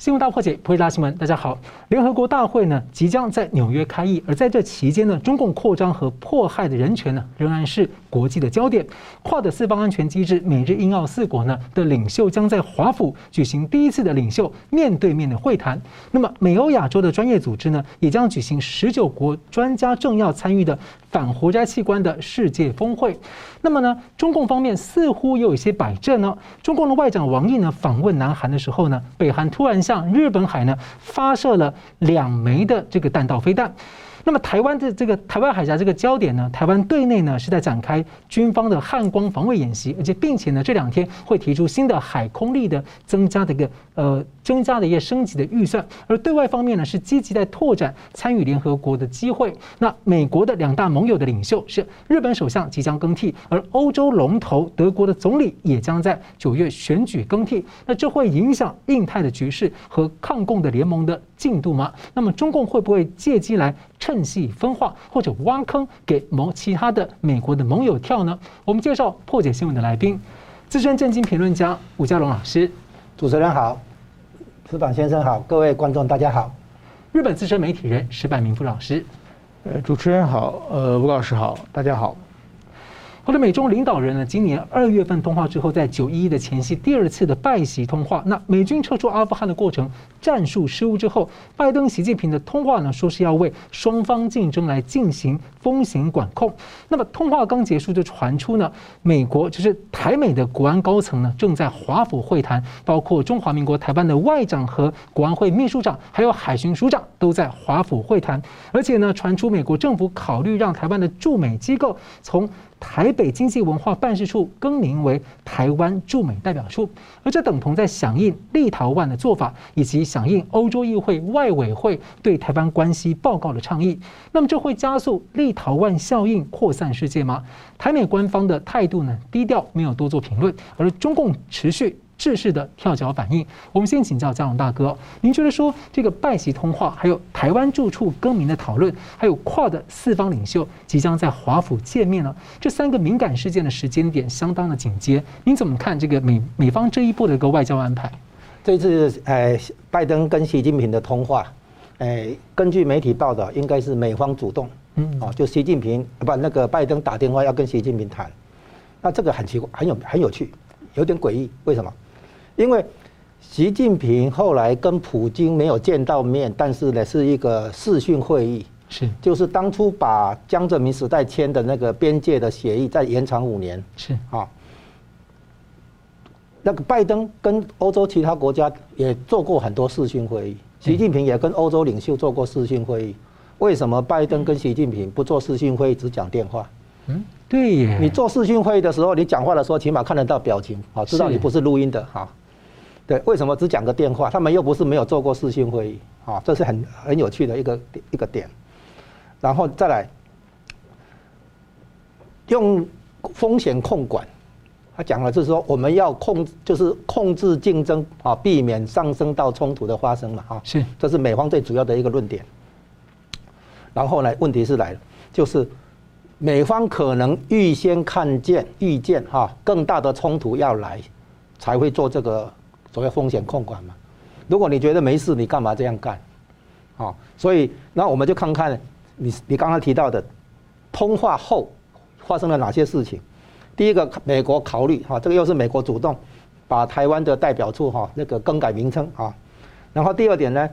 新闻大破解，破解大新闻。大家好，联合国大会呢即将在纽约开议，而在这期间呢，中共扩张和迫害的人权呢仍然是国际的焦点。跨的四方安全机制美日英澳四国呢的领袖将在华府举行第一次的领袖面对面的会谈。那么美欧亚洲的专业组织呢也将举行十九国专家政要参与的反活摘器官的世界峰会。那么呢，中共方面似乎又有些摆正呢。中共的外长王毅呢访问南韩的时候呢，北韩突然向日本海呢发射了两枚的这个弹道飞弹。那么台湾的这个台湾海峡这个焦点呢，台湾对内呢是在展开军方的汉光防卫演习，而且并且呢这两天会提出新的海空力的增加的一个呃增加的一个升级的预算，而对外方面呢是积极在拓展参与联合国的机会。那美国的两大盟友的领袖是日本首相即将更替，而欧洲龙头德国的总理也将在九月选举更替。那这会影响印太的局势和抗共的联盟的进度吗？那么中共会不会借机来趁隙分化或者挖坑给盟其他的美国的盟友跳呢？我们介绍破解新闻的来宾，资深政经评论家吴家龙老师。主持人好，石板先生好，各位观众大家好。日本资深媒体人石板明夫老师。呃，主持人好，呃，吴老师好，大家好。或者美中领导人呢，今年二月份通话之后，在九一一的前夕第二次的拜习通话。那美军撤出阿富汗的过程战术失误之后，拜登、习近平的通话呢，说是要为双方竞争来进行风险管控。那么通话刚结束就传出呢，美国就是台美的国安高层呢，正在华府会谈，包括中华民国台湾的外长和国安会秘书长，还有海巡署长都在华府会谈。而且呢，传出美国政府考虑让台湾的驻美机构从台北经济文化办事处更名为台湾驻美代表处，而这等同在响应立陶宛的做法，以及响应欧洲议会外委会对台湾关系报告的倡议。那么，这会加速立陶宛效应扩散世界吗？台美官方的态度呢？低调，没有多做评论，而中共持续。制式的跳脚反应，我们先请教嘉荣大哥，您觉得说这个拜习通话，还有台湾住处更名的讨论，还有跨的四方领袖即将在华府见面了，这三个敏感事件的时间点相当的紧接，您怎么看这个美美方这一步的一个外交安排？这次呃，拜登跟习近平的通话，呃，根据媒体报道，应该是美方主动，嗯，哦，就习近平不那个拜登打电话要跟习近平谈，那这个很奇怪，很有很有趣，有点诡异，为什么？因为习近平后来跟普京没有见到面，但是呢是一个视讯会议，是。就是当初把江泽民时代签的那个边界的协议再延长五年，是。啊。那个拜登跟欧洲其他国家也做过很多视讯会议，习近平也跟欧洲领袖做过视讯会议，为什么拜登跟习近平不做视讯会议，只讲电话？嗯，对耶。你做视讯会议的时候，你讲话的时候起码看得到表情，好知道你不是录音的哈。对，为什么只讲个电话？他们又不是没有做过视讯会议，啊，这是很很有趣的一个一个点。然后再来用风险控管，他讲了就是说我们要控，就是控制竞争啊，避免上升到冲突的发生嘛，啊，是，这是美方最主要的一个论点。然后呢，问题是来了，就是美方可能预先看见、预见哈更大的冲突要来，才会做这个。所谓风险控管嘛，如果你觉得没事，你干嘛这样干？啊，所以那我们就看看你你刚刚提到的通话后发生了哪些事情。第一个，美国考虑哈，这个又是美国主动把台湾的代表处哈那个更改名称啊。然后第二点呢，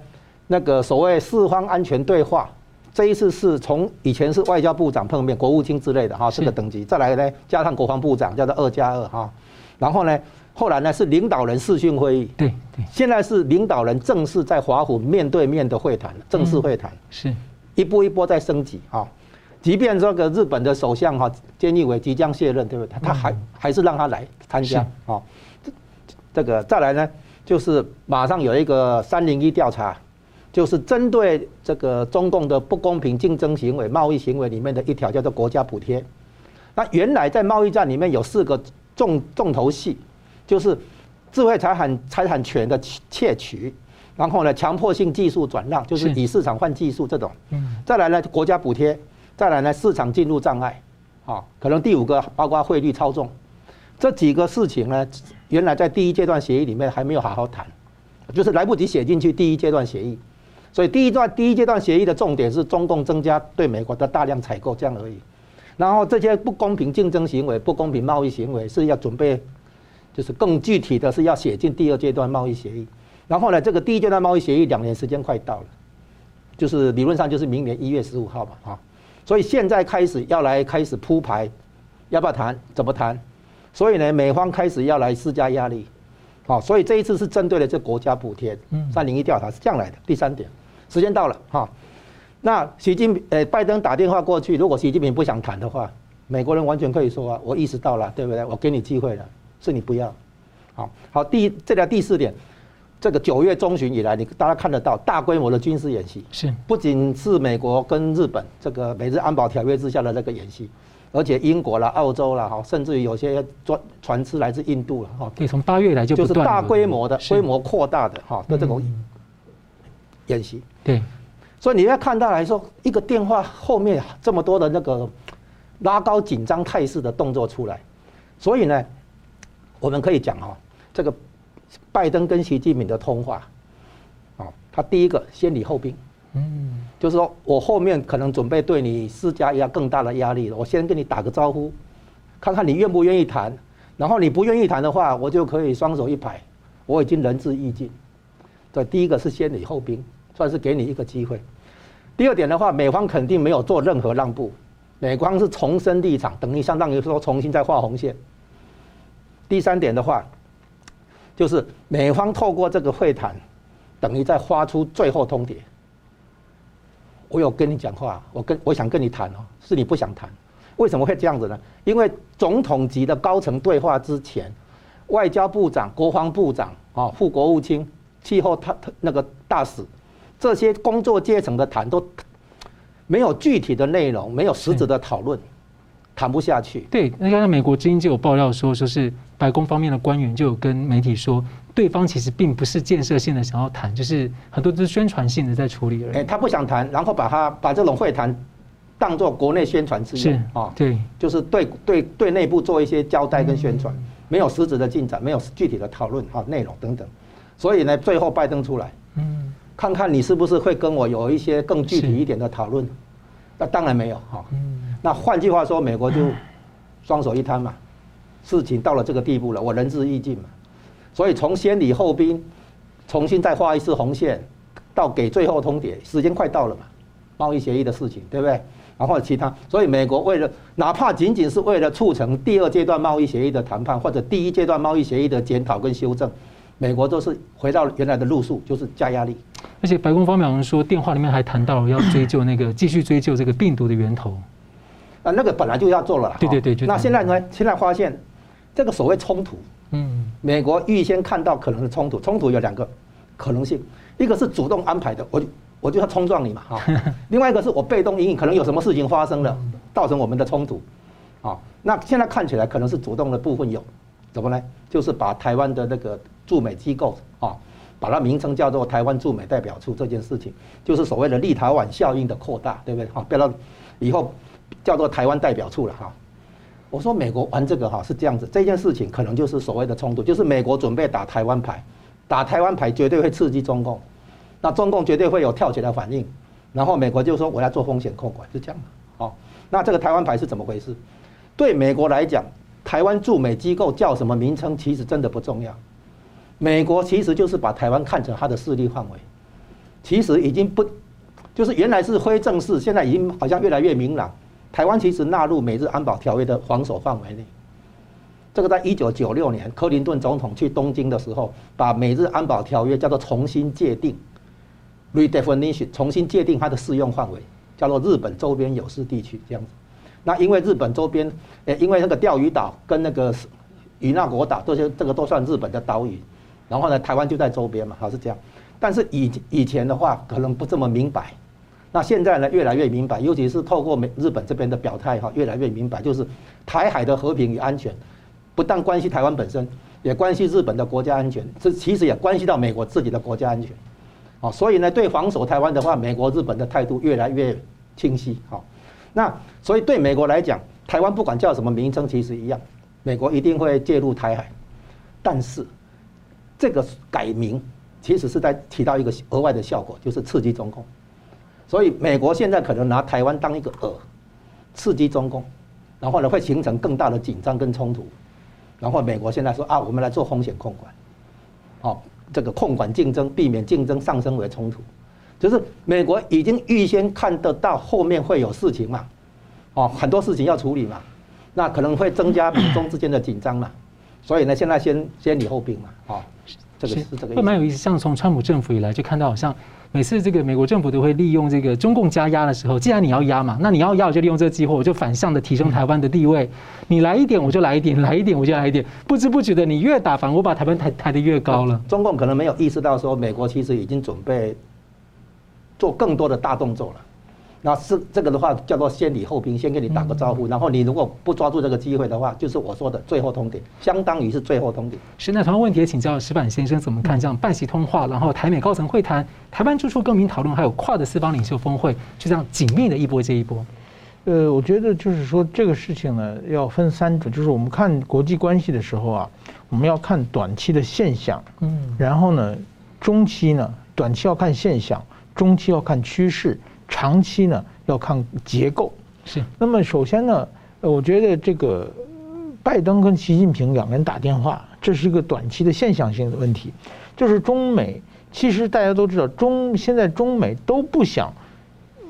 那个所谓四方安全对话，这一次是从以前是外交部长碰面、国务卿之类的哈这个等级，再来呢加上国防部长，叫做二加二哈。然后呢？后来呢是领导人视讯会议，对对，现在是领导人正式在华府面对面的会谈，正式会谈是一波一波在升级啊。即便这个日本的首相哈菅义伟即将卸任，对不对？他还还是让他来参加啊。这个再来呢，就是马上有一个三零一调查，就是针对这个中共的不公平竞争行为、贸易行为里面的一条叫做国家补贴。那原来在贸易战里面有四个重重头戏。就是智慧财产财产权的窃取，然后呢，强迫性技术转让，就是以市场换技术这种。嗯。再来呢，国家补贴，再来呢，市场进入障碍，啊，可能第五个包括汇率操纵，这几个事情呢，原来在第一阶段协议里面还没有好好谈，就是来不及写进去第一阶段协议。所以第一段第一阶段协议的重点是中共增加对美国的大量采购，这样而已。然后这些不公平竞争行为、不公平贸易行为是要准备，就是更具体的是要写进第二阶段贸易协议。然后呢，这个第一阶段贸易协议两年时间快到了，就是理论上就是明年一月十五号嘛，啊，所以现在开始要来开始铺排，要不要谈？怎么谈？所以呢，美方开始要来施加压力，好，所以这一次是针对了这国家补贴，三零一调查是这样来的。第三点，时间到了，哈。那习近平，呃，拜登打电话过去，如果习近平不想谈的话，美国人完全可以说啊，我意识到了，对不对？我给你机会了，是你不要。好，好，第一，这条第四点，这个九月中旬以来，你大家看得到大规模的军事演习，是。不仅是美国跟日本这个美日安保条约之下的这个演习，而且英国啦、澳洲啦，哈，甚至于有些船船只来自印度了，哈，对，从八月来就就是大规模的、规模扩大的哈的这种演习，对。所以你要看到来说，一个电话后面这么多的那个拉高紧张态势的动作出来，所以呢，我们可以讲哈，这个拜登跟习近平的通话，哦，他第一个先礼后兵，嗯，就是说我后面可能准备对你施加一下更大的压力了，我先跟你打个招呼，看看你愿不愿意谈，然后你不愿意谈的话，我就可以双手一拍，我已经仁至义尽。对，第一个是先礼后兵。算是给你一个机会。第二点的话，美方肯定没有做任何让步，美方是重申立场，等于相当于说重新再画红线。第三点的话，就是美方透过这个会谈，等于在发出最后通牒。我有跟你讲话，我跟我想跟你谈哦，是你不想谈，为什么会这样子呢？因为总统级的高层对话之前，外交部长、国防部长啊、副国务卿、气候他他那个大使。这些工作阶层的谈都没有具体的内容，没有实质的讨论，谈不下去。对，那刚才美国之音就有爆料说，说是白宫方面的官员就有跟媒体说，对方其实并不是建设性的想要谈，就是很多都是宣传性的在处理而已。哎，他不想谈，然后把他把这种会谈当做国内宣传之用啊，对，就是对对对内部做一些交代跟宣传，没有实质的进展，没有具体的讨论啊内容等等，所以呢，最后拜登出来，嗯。看看你是不是会跟我有一些更具体一点的讨论？那当然没有哈。那换句话说，美国就双手一摊嘛，事情到了这个地步了，我仁至义尽嘛。所以从先礼后兵，重新再画一次红线，到给最后通牒，时间快到了嘛。贸易协议的事情，对不对？然后其他，所以美国为了哪怕仅仅是为了促成第二阶段贸易协议的谈判，或者第一阶段贸易协议的检讨跟修正。美国都是回到原来的路数，就是加压力。而且白宫方面好像说，电话里面还谈到要追究那个继续追究这个病毒的源头。啊，那个本来就要做了。对对对。那现在呢？现在发现这个所谓冲突，嗯，美国预先看到可能的冲突，冲突有两个可能性，一个是主动安排的，我我就要冲撞你嘛，哈。另外一个是我被动因应，可能有什么事情发生了，造成我们的冲突。啊，那现在看起来可能是主动的部分有，怎么呢？就是把台湾的那个。驻美机构啊，把它名称叫做台湾驻美代表处这件事情，就是所谓的立陶宛效应的扩大，对不对？哈，不要以后叫做台湾代表处了哈。我说美国玩这个哈是这样子，这件事情可能就是所谓的冲突，就是美国准备打台湾牌，打台湾牌绝对会刺激中共，那中共绝对会有跳起来反应，然后美国就说我要做风险控管，是这样的。好，那这个台湾牌是怎么回事？对美国来讲，台湾驻美机构叫什么名称，其实真的不重要。美国其实就是把台湾看成它的势力范围，其实已经不，就是原来是非正式，现在已经好像越来越明朗。台湾其实纳入美日安保条约的防守范围内。这个在一九九六年，克林顿总统去东京的时候，把美日安保条约叫做重新界定 （redefinition），重新界定它的适用范围，叫做日本周边有事地区这样子。那因为日本周边，诶，因为那个钓鱼岛跟那个与那国岛这些，这个都算日本的岛屿。然后呢，台湾就在周边嘛，好是这样。但是以以前的话，可能不这么明白。那现在呢，越来越明白，尤其是透过美日本这边的表态哈，越来越明白，就是台海的和平与安全，不但关系台湾本身，也关系日本的国家安全，这其实也关系到美国自己的国家安全。啊，所以呢，对防守台湾的话，美国、日本的态度越来越清晰。好，那所以对美国来讲，台湾不管叫什么名称，其实一样，美国一定会介入台海，但是。这个改名，其实是在起到一个额外的效果，就是刺激中共。所以美国现在可能拿台湾当一个饵，刺激中共，然后呢会形成更大的紧张跟冲突。然后美国现在说啊，我们来做风险控管，哦，这个控管竞争，避免竞争上升为冲突。就是美国已经预先看得到后面会有事情嘛，哦，很多事情要处理嘛，那可能会增加美中之间的紧张嘛。所以呢，现在先先礼后兵嘛，哦，这个是这个意思。会蛮有意思，像从川普政府以来就看到好像。每次这个美国政府都会利用这个中共加压的时候，既然你要压嘛，那你要压我就利用这个机会，我就反向的提升台湾的地位。你来一点我就来一点，来一点我就来一点，不知不觉的你越打反，我把台湾抬抬的越高了。中共可能没有意识到说，美国其实已经准备做更多的大动作了。那是这个的话叫做先礼后兵，先跟你打个招呼，然后你如果不抓住这个机会的话，就是我说的最后通牒，相当于是最后通牒。是那同样问题也请教石板先生怎么看这样拜习通话，然后台美高层会谈，台湾住处更名讨论，还有跨的四方领袖峰会，就这样紧密的一波接一波。呃，我觉得就是说这个事情呢要分三种，就是我们看国际关系的时候啊，我们要看短期的现象，嗯，然后呢中期呢，短期要看现象，中期要看趋势。长期呢要看结构，是。那么首先呢，我觉得这个拜登跟习近平两个人打电话，这是一个短期的现象性的问题。就是中美，其实大家都知道，中现在中美都不想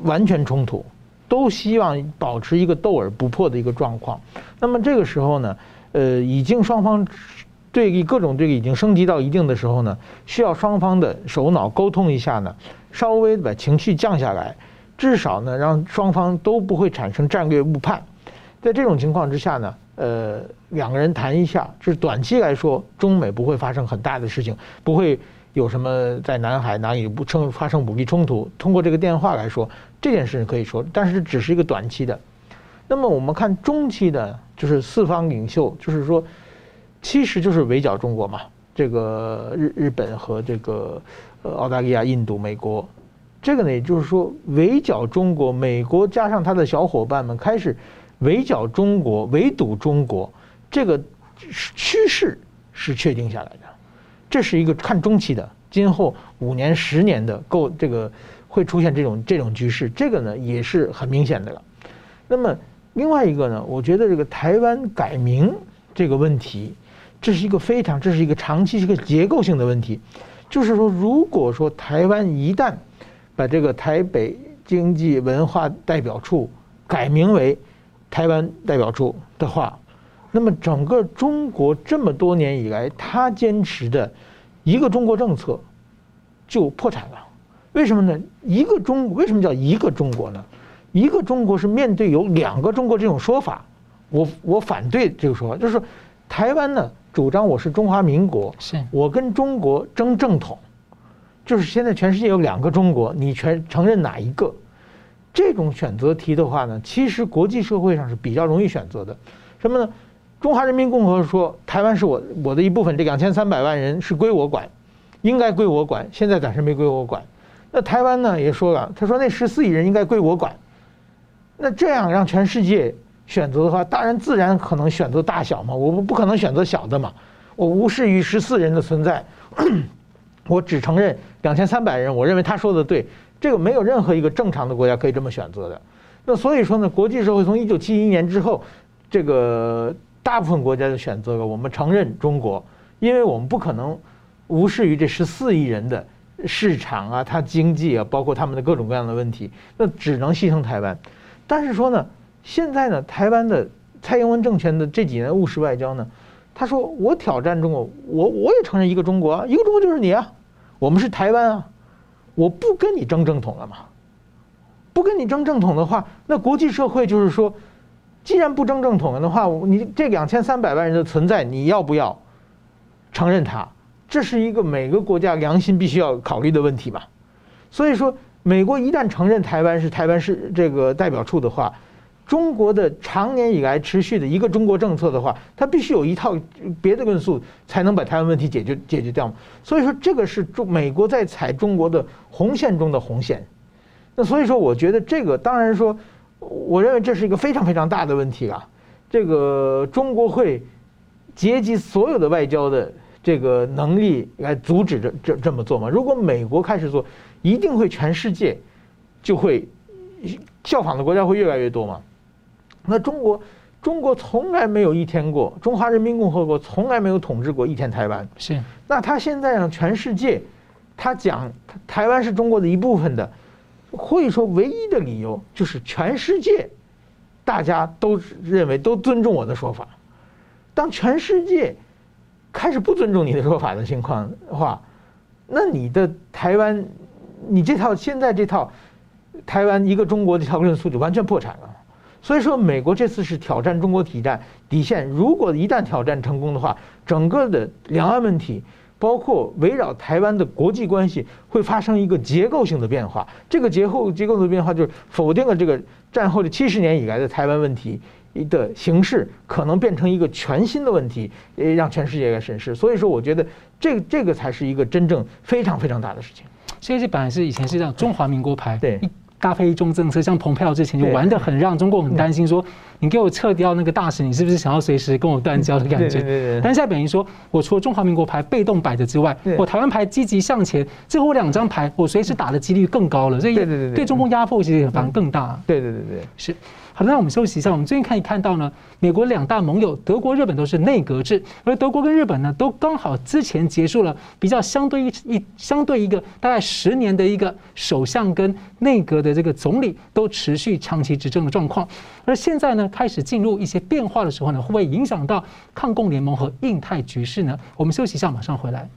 完全冲突，都希望保持一个斗而不破的一个状况。那么这个时候呢，呃，已经双方对于各种这个已经升级到一定的时候呢，需要双方的首脑沟通一下呢，稍微把情绪降下来。至少呢，让双方都不会产生战略误判。在这种情况之下呢，呃，两个人谈一下，就是短期来说，中美不会发生很大的事情，不会有什么在南海哪里不称发生武力冲突。通过这个电话来说，这件事可以说，但是只是一个短期的。那么我们看中期的，就是四方领袖，就是说，其实就是围剿中国嘛。这个日日本和这个呃澳大利亚、印度、美国。这个呢，也就是说，围剿中国，美国加上他的小伙伴们开始围剿中国、围堵中国，这个趋势是确定下来的。这是一个看中期的，今后五年、十年的够这个会出现这种这种局势，这个呢也是很明显的了。那么另外一个呢，我觉得这个台湾改名这个问题，这是一个非常，这是一个长期、一个结构性的问题。就是说，如果说台湾一旦把这个台北经济文化代表处改名为台湾代表处的话，那么整个中国这么多年以来，他坚持的一个中国政策就破产了。为什么呢？一个中国为什么叫一个中国呢？一个中国是面对有两个中国这种说法，我我反对这个说法，就是说台湾呢主张我是中华民国，是我跟中国争正统。就是现在全世界有两个中国，你全承认哪一个？这种选择题的话呢，其实国际社会上是比较容易选择的。什么呢？中华人民共和国说台湾是我我的一部分，这两千三百万人是归我管，应该归我管。现在暂时没归我管。那台湾呢也说了，他说那十四亿人应该归我管。那这样让全世界选择的话，当然自然可能选择大小嘛，我不可能选择小的嘛，我无视于十四人的存在。我只承认两千三百人，我认为他说的对，这个没有任何一个正常的国家可以这么选择的。那所以说呢，国际社会从一九七一年之后，这个大部分国家就选择了我们承认中国，因为我们不可能无视于这十四亿人的市场啊，它经济啊，包括他们的各种各样的问题，那只能牺牲台湾。但是说呢，现在呢，台湾的蔡英文政权的这几年务实外交呢，他说我挑战中国，我我也承认一个中国啊，一个中国就是你啊。我们是台湾啊，我不跟你争正统了嘛，不跟你争正统的话，那国际社会就是说，既然不争正统了的话，你这两千三百万人的存在，你要不要承认它？这是一个每个国家良心必须要考虑的问题嘛。所以说，美国一旦承认台湾是台湾是这个代表处的话。中国的长年以来持续的一个中国政策的话，它必须有一套别的论述才能把台湾问题解决解决掉嘛。所以说，这个是中美国在踩中国的红线中的红线。那所以说，我觉得这个当然说，我认为这是一个非常非常大的问题啊。这个中国会结集所有的外交的这个能力来阻止这这这么做吗？如果美国开始做，一定会全世界就会效仿的国家会越来越多嘛？那中国，中国从来没有一天过，中华人民共和国从来没有统治过一天台湾。是，那他现在让全世界，他讲台湾是中国的一部分的，或者说唯一的理由就是全世界大家都认为都尊重我的说法。当全世界开始不尊重你的说法的情况的话，那你的台湾，你这套现在这套台湾一个中国这套论述就完全破产了。所以说，美国这次是挑战中国体战底线。如果一旦挑战成功的话，整个的两岸问题，包括围绕台湾的国际关系，会发生一个结构性的变化。这个结构结构性的变化，就是否定了这个战后的七十年以来的台湾问题的形式，可能变成一个全新的问题，呃，让全世界来审视。所以说，我觉得这这个才是一个真正非常非常大的事情。所以这本来是以前是这样中华民国牌，对。搭配一中政策，像蓬佩奥之前就玩的很，让中共很担心，说你给我撤掉那个大使，你是不是想要随时跟我断交的感觉？但现在等于说，我除了中华民国牌被动摆着之外，我台湾牌积极向前，最后两张牌我随时打的几率更高了，所以对中共压迫其实反而更大。对对对对，是。好的，那我们休息一下。我们最近可以看到呢，美国两大盟友德国、日本都是内阁制，而德国跟日本呢，都刚好之前结束了比较相对一一相对一个大概十年的一个首相跟内阁的这个总理都持续长期执政的状况，而现在呢，开始进入一些变化的时候呢，会不会影响到抗共联盟和印太局势呢？我们休息一下，马上回来。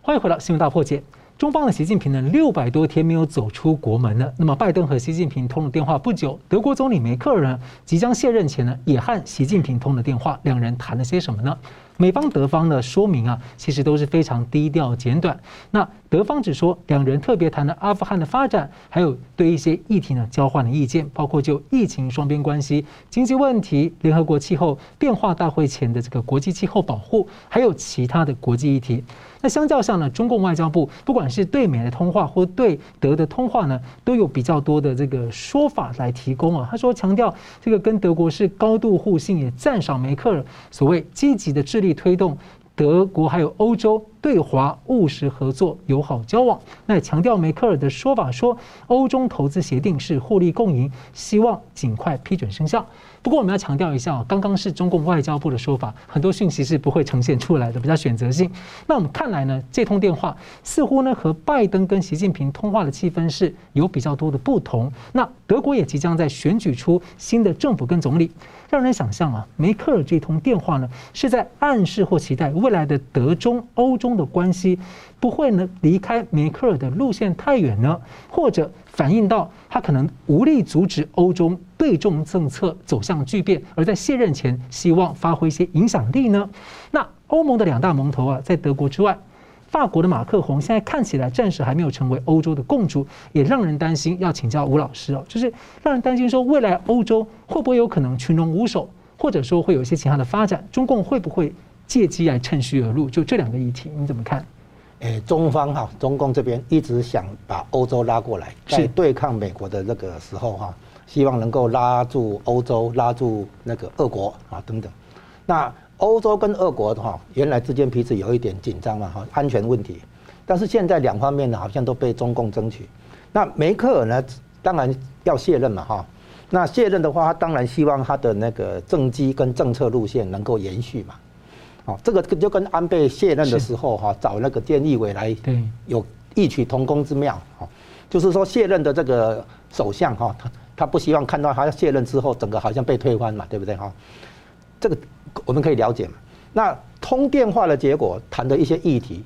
欢迎回到新闻大破解。中方的习近平呢，六百多天没有走出国门了。那么，拜登和习近平通了电话不久，德国总理梅克尔呢，即将卸任前呢，也和习近平通了电话，两人谈了些什么呢？美方、德方的说明啊，其实都是非常低调简短。那德方只说两人特别谈了阿富汗的发展，还有对一些议题呢交换了意见，包括就疫情双边关系、经济问题、联合国气候变化大会前的这个国际气候保护，还有其他的国际议题。那相较上呢，中共外交部不管是对美的通话或对德的通话呢，都有比较多的这个说法来提供啊。他说强调这个跟德国是高度互信，也赞赏梅克尔所谓积极的致力。推动德国还有欧洲对华务实合作、友好交往。那强调梅克尔的说法说，欧中投资协定是互利共赢，希望尽快批准生效。不过我们要强调一下，刚刚是中共外交部的说法，很多讯息是不会呈现出来的，比较选择性。那我们看来呢，这通电话似乎呢和拜登跟习近平通话的气氛是有比较多的不同。那德国也即将在选举出新的政府跟总理，让人想象啊，梅克尔这通电话呢是在暗示或期待未来的德中欧中的关系不会呢离开梅克尔的路线太远呢，或者反映到他可能无力阻止欧洲。对中政策走向巨变，而在卸任前希望发挥一些影响力呢？那欧盟的两大盟头啊，在德国之外，法国的马克宏现在看起来暂时还没有成为欧洲的共主，也让人担心。要请教吴老师哦，就是让人担心说，未来欧洲会不会有可能群龙无首，或者说会有一些其他的发展？中共会不会借机来趁虚而入？就这两个议题，你怎么看？诶，中方哈，中共这边一直想把欧洲拉过来，在对抗美国的那个时候哈。希望能够拉住欧洲，拉住那个俄国啊等等。那欧洲跟俄国的话，原来之间彼此有一点紧张嘛哈，安全问题。但是现在两方面呢，好像都被中共争取。那梅克尔呢，当然要卸任嘛哈。那卸任的话，他当然希望他的那个政绩跟政策路线能够延续嘛。哦，这个就跟安倍卸任的时候哈，找那个菅义伟来，有异曲同工之妙哈。就是说卸任的这个首相哈，他。他不希望看到他卸任之后，整个好像被推翻嘛，对不对哈？这个我们可以了解嘛。那通电话的结果，谈的一些议题，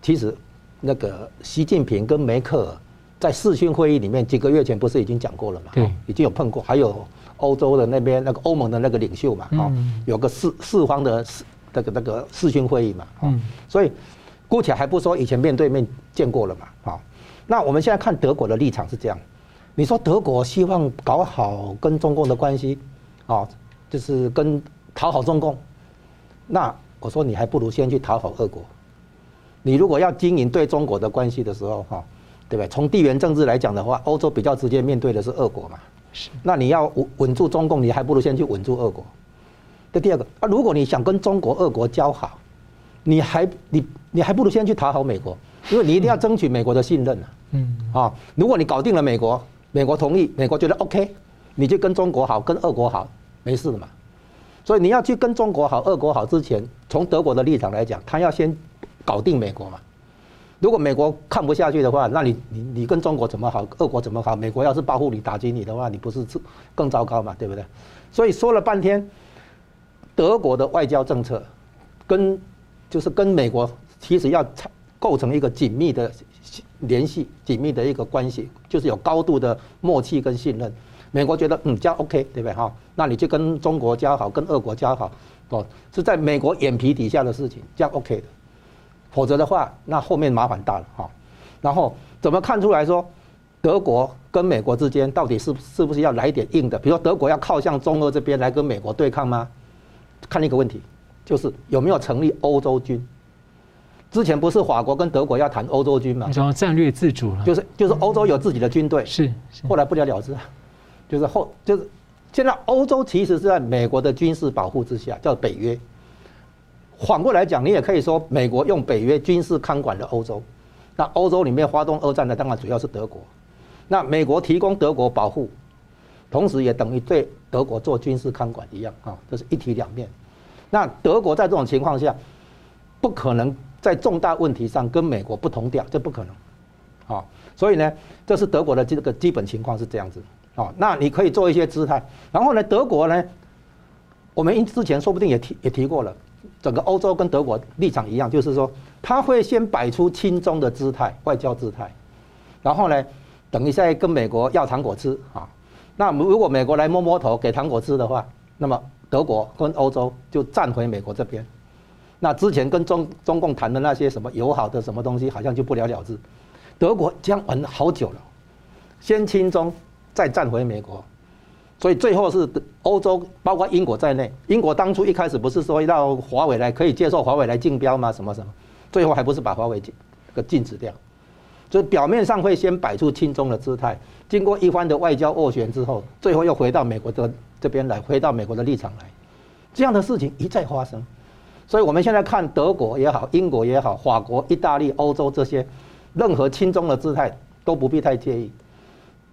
其实那个习近平跟梅克尔在视讯会议里面几个月前不是已经讲过了嘛？对，已经有碰过，还有欧洲的那边那个欧盟的那个领袖嘛，哦，有个四四方的那个那个视讯会议嘛，嗯，所以姑且还不说以前面对面见过了嘛，好，那我们现在看德国的立场是这样。你说德国希望搞好跟中共的关系，啊，就是跟讨好中共，那我说你还不如先去讨好俄国。你如果要经营对中国的关系的时候，哈，对不对？从地缘政治来讲的话，欧洲比较直接面对的是俄国嘛。是。那你要稳稳住中共，你还不如先去稳住俄国。这第二个啊，如果你想跟中国、俄国交好，你还你你还不如先去讨好美国，因为你一定要争取美国的信任啊。嗯啊，如果你搞定了美国，美国同意，美国觉得 OK，你就跟中国好，跟俄国好，没事的嘛。所以你要去跟中国好、俄国好之前，从德国的立场来讲，他要先搞定美国嘛。如果美国看不下去的话，那你你你跟中国怎么好，俄国怎么好？美国要是报复你、打击你的话，你不是更糟糕嘛？对不对？所以说了半天，德国的外交政策跟就是跟美国其实要构成一个紧密的联系、紧密的一个关系，就是有高度的默契跟信任。美国觉得嗯，这样 OK，对不对哈？那你就跟中国交好，跟俄国交好，哦，是在美国眼皮底下的事情，这样 OK 的。否则的话，那后面麻烦大了哈。然后怎么看出来说，德国跟美国之间到底是是不是要来点硬的？比如说德国要靠向中俄这边来跟美国对抗吗？看一个问题，就是有没有成立欧洲军？之前不是法国跟德国要谈欧洲军嘛？你说战略自主了，就是就是欧洲有自己的军队，是，后来不了了之。就是后就是现在欧洲其实是在美国的军事保护之下，叫北约。反过来讲，你也可以说美国用北约军事看管了欧洲。那欧洲里面发动二战的当然主要是德国。那美国提供德国保护，同时也等于对德国做军事看管一样啊，这是一体两面。那德国在这种情况下，不可能在重大问题上跟美国不同调，这不可能啊。所以呢，这是德国的这个基本情况是这样子。哦，那你可以做一些姿态，然后呢，德国呢，我们之前说不定也提也提过了，整个欧洲跟德国立场一样，就是说他会先摆出亲中的姿态，外交姿态，然后呢，等一下跟美国要糖果吃啊。那如果美国来摸摸头给糖果吃的话，那么德国跟欧洲就站回美国这边。那之前跟中中共谈的那些什么友好的什么东西，好像就不了了之。德国这样玩好久了，先亲中。再站回美国，所以最后是欧洲，包括英国在内。英国当初一开始不是说要华为来可以接受华为来竞标吗？什么什么，最后还不是把华为禁个禁止掉。所以表面上会先摆出亲中的姿态，经过一番的外交斡旋之后，最后又回到美国的这边来，回到美国的立场来。这样的事情一再发生，所以我们现在看德国也好，英国也好，法国、意大利、欧洲这些，任何亲中的姿态都不必太介意。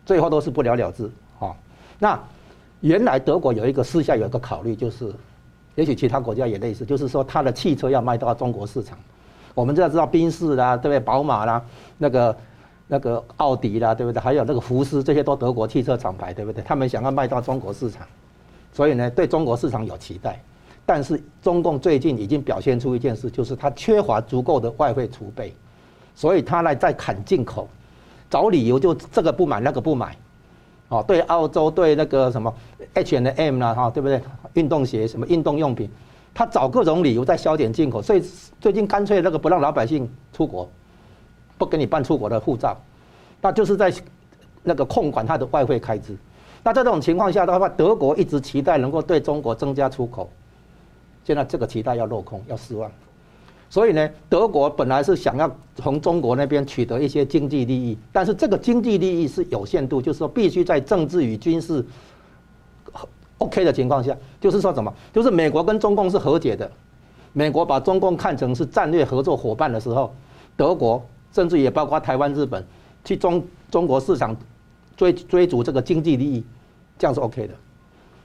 最后都是不了了之，哈。那原来德国有一个私下有一个考虑，就是也许其他国家也类似，就是说它的汽车要卖到中国市场。我们就要知道宾士啦，对不对？宝马啦，那个那个奥迪啦，对不对？还有那个福斯，这些都德国汽车厂牌，对不对？他们想要卖到中国市场，所以呢，对中国市场有期待。但是中共最近已经表现出一件事，就是它缺乏足够的外汇储备，所以它呢在砍进口。找理由就这个不买那个不买，哦，对澳洲对那个什么 H and M 啦哈，对不对？运动鞋什么运动用品，他找各种理由在削减进口，所以最近干脆那个不让老百姓出国，不给你办出国的护照，那就是在那个控管他的外汇开支。那在这种情况下的话，德国一直期待能够对中国增加出口，现在这个期待要落空，要失望。所以呢，德国本来是想要从中国那边取得一些经济利益，但是这个经济利益是有限度，就是说必须在政治与军事 OK 的情况下，就是说什么，就是美国跟中共是和解的，美国把中共看成是战略合作伙伴的时候，德国甚至也包括台湾、日本去中中国市场追追逐这个经济利益，这样是 OK 的。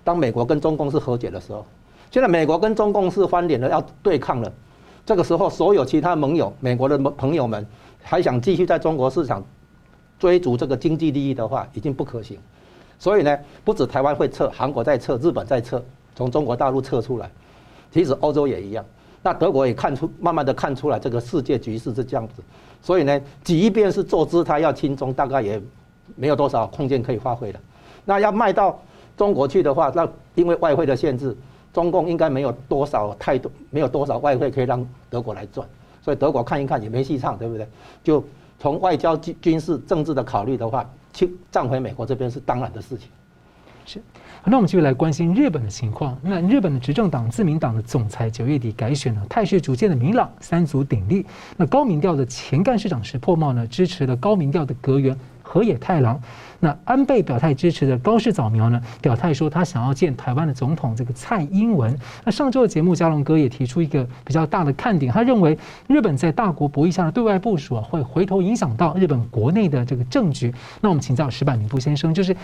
当美国跟中共是和解的时候，现在美国跟中共是翻脸了，要对抗了。这个时候，所有其他盟友、美国的朋友们还想继续在中国市场追逐这个经济利益的话，已经不可行。所以呢，不止台湾会撤，韩国在撤，日本在撤，从中国大陆撤出来。其实欧洲也一样。那德国也看出，慢慢的看出来这个世界局势是这样子。所以呢，即便是坐姿态要轻中，大概也没有多少空间可以发挥的。那要卖到中国去的话，那因为外汇的限制。中共应该没有多少太多，没有多少外汇可以让德国来赚，所以德国看一看也没戏唱，对不对？就从外交、军军事、政治的考虑的话，去站回美国这边是当然的事情。是，那我们继续来关心日本的情况。那日本的执政党自民党的总裁九月底改选了，态势逐渐的明朗，三足鼎立。那高民调的前干事长石破茂呢，支持了高民调的阁员河野太郎。那安倍表态支持的高市早苗呢，表态说他想要见台湾的总统这个蔡英文。那上周的节目，嘉龙哥也提出一个比较大的看点，他认为日本在大国博弈下的对外部署啊，会回头影响到日本国内的这个政局。那我们请教石板明夫先生，就是。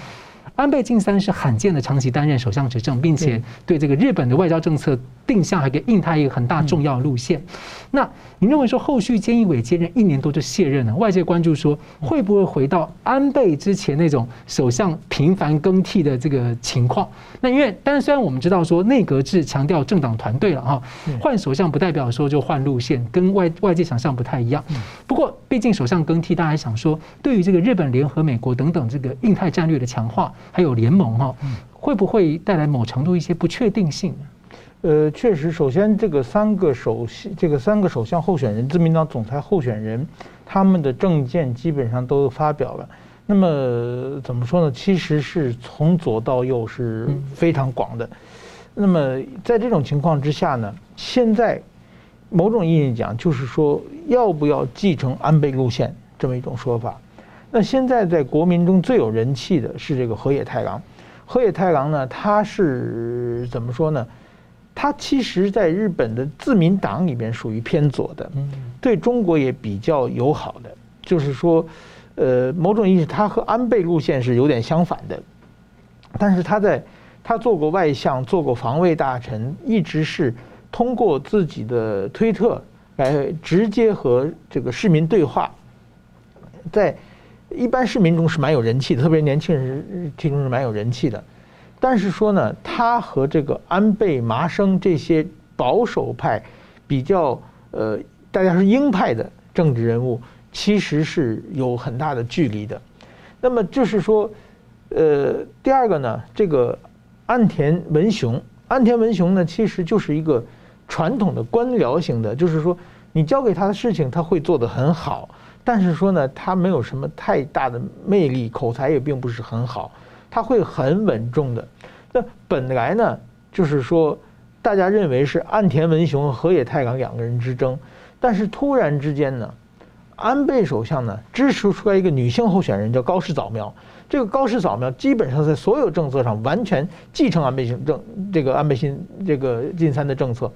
安倍晋三是罕见的长期担任首相执政，并且对这个日本的外交政策定向，还给印太一个很大重要路线。那你认为说后续菅义伟接任一年多就卸任了，外界关注说会不会回到安倍之前那种首相频繁更替的这个情况？那因为但是虽然我们知道说内阁制强调政党团队了哈，换首相不代表说就换路线，跟外外界想象不太一样。不过毕竟首相更替，大家想说对于这个日本联合美国等等这个印太战略的强化。还有联盟哈，会不会带来某程度一些不确定性？呃，确实，首先这个三个首相，这个三个首相候选人，自民党总裁候选人，他们的政见基本上都发表了。那么怎么说呢？其实是从左到右是非常广的。那么在这种情况之下呢，现在某种意义讲，就是说要不要继承安倍路线这么一种说法。那现在在国民中最有人气的是这个河野太郎，河野太郎呢，他是怎么说呢？他其实在日本的自民党里边属于偏左的，对中国也比较友好的，就是说，呃，某种意义他和安倍路线是有点相反的，但是他在他做过外相，做过防卫大臣，一直是通过自己的推特来直接和这个市民对话，在。一般市民中是蛮有人气的，特别年轻人其中是蛮有人气的。但是说呢，他和这个安倍、麻生这些保守派比较呃，大家是鹰派的政治人物，其实是有很大的距离的。那么就是说，呃，第二个呢，这个岸田文雄，岸田文雄呢，其实就是一个传统的官僚型的，就是说你交给他的事情，他会做得很好。但是说呢，他没有什么太大的魅力，口才也并不是很好，他会很稳重的。那本来呢，就是说，大家认为是岸田文雄和河野太郎两个人之争，但是突然之间呢，安倍首相呢支持出来一个女性候选人叫高市早苗。这个高市早苗基本上在所有政策上完全继承安倍新政这个安倍新这个晋三的政策。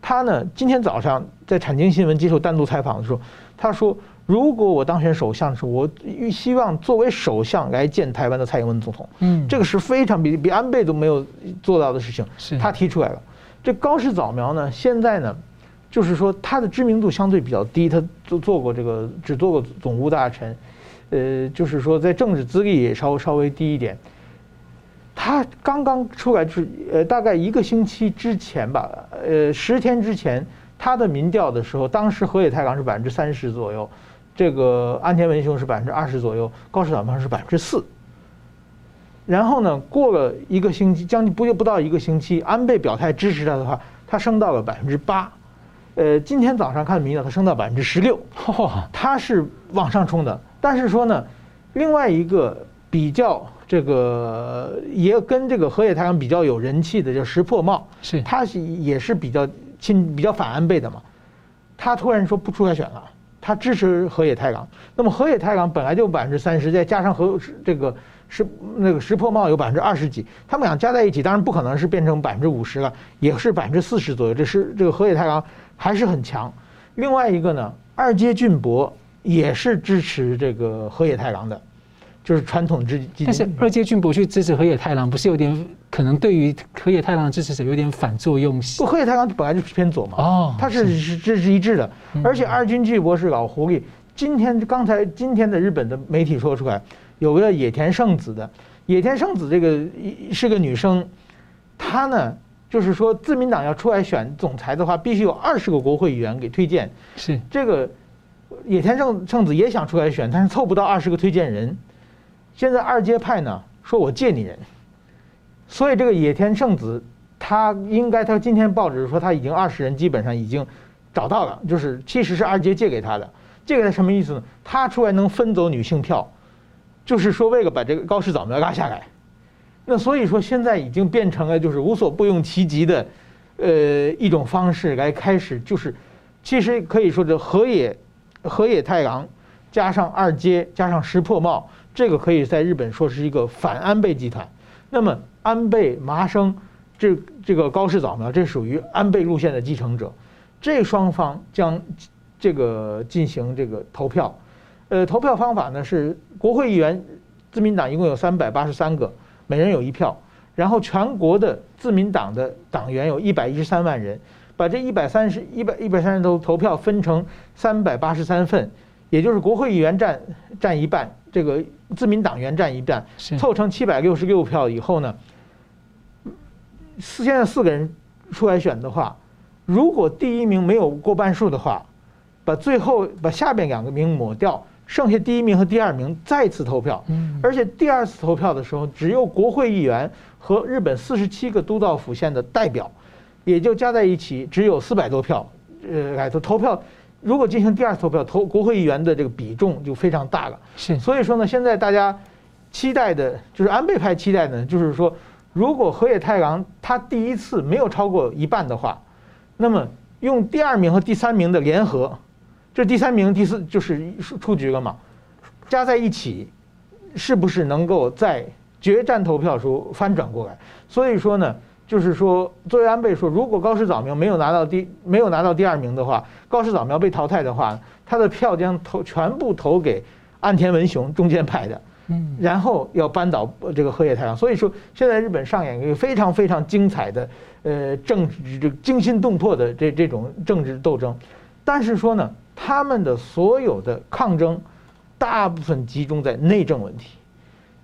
他呢今天早上在产经新闻接受单独采访的时候，他说。如果我当选首相的时候，我希望作为首相来见台湾的蔡英文总统。嗯，这个是非常比比安倍都没有做到的事情。是，他提出来了。这高市早苗呢，现在呢，就是说他的知名度相对比较低，他做做过这个只做过总务大臣，呃，就是说在政治资历也稍稍微低一点。他刚刚出来是呃，大概一个星期之前吧，呃，十天之前他的民调的时候，当时河野太郎是百分之三十左右。这个安田文雄是百分之二十左右，高市早苗是百分之四。然后呢，过了一个星期，将近不不到一个星期，安倍表态支持他的话，他升到了百分之八。呃，今天早上看民调，它升到百分之十六，它是往上冲的。但是说呢，另外一个比较这个也跟这个河野太郎比较有人气的叫石破茂，是他是也是比较亲比较反安倍的嘛，他突然说不出来选了。他支持河野太郎，那么河野太郎本来就百分之三十，再加上和这个石那个石破茂有百分之二十几，他们俩加在一起，当然不可能是变成百分之五十了，也是百分之四十左右。这是这个河野太郎还是很强。另外一个呢，二阶俊博也是支持这个河野太郎的。就是传统之，但是二阶俊博去支持河野太郎，不是有点可能对于河野太郎的支持者有点反作用？不，河野太郎本来就是偏左嘛，哦，他是是支持一致的，而且二阶俊博是老狐狸。今天刚才今天的日本的媒体说出来，有个野田圣子的，野田圣子这个是个女生，她呢就是说自民党要出来选总裁的话，必须有二十个国会议员给推荐，是这个野田圣圣子也想出来选，但是凑不到二十个推荐人。现在二阶派呢说，我借你人，所以这个野田圣子，他应该他今天报纸说他已经二十人基本上已经找到了，就是其实是二阶借给他的，借给他什么意思呢？他出来能分走女性票，就是说为了把这个高市早苗拉下来。那所以说现在已经变成了就是无所不用其极的，呃一种方式来开始，就是其实可以说这河野河野太郎。加上二阶，加上石破茂，这个可以在日本说是一个反安倍集团。那么安倍、麻生，这这个高市早苗，这属于安倍路线的继承者。这双方将这个进行这个投票。呃，投票方法呢是国会议员，自民党一共有三百八十三个，每人有一票。然后全国的自民党的党员有一百一十三万人，把这一百三十一百一百三十投投票分成三百八十三份，也就是国会议员占占一半，这个自民党员占一半，凑成七百六十六票以后呢，四现在四个人出来选的话，如果第一名没有过半数的话，把最后把下边两个名抹掉。剩下第一名和第二名再次投票，而且第二次投票的时候，只有国会议员和日本四十七个都道府县的代表，也就加在一起只有四百多票，呃，来投投票。如果进行第二次投票，投国会议员的这个比重就非常大了。是，所以说呢，现在大家期待的就是安倍派期待呢，就是说，如果河野太郎他第一次没有超过一半的话，那么用第二名和第三名的联合。这第三名、第四就是出局了嘛，加在一起，是不是能够在决战投票时候翻转过来？所以说呢，就是说，作为安倍说，如果高市早苗没有拿到第没有拿到第二名的话，高市早苗被淘汰的话，他的票将投全部投给岸田文雄中间派的，嗯，然后要扳倒这个河野太郎。所以说，现在日本上演一个非常非常精彩的呃政治这惊心动魄的这这种政治斗争，但是说呢。他们的所有的抗争，大部分集中在内政问题，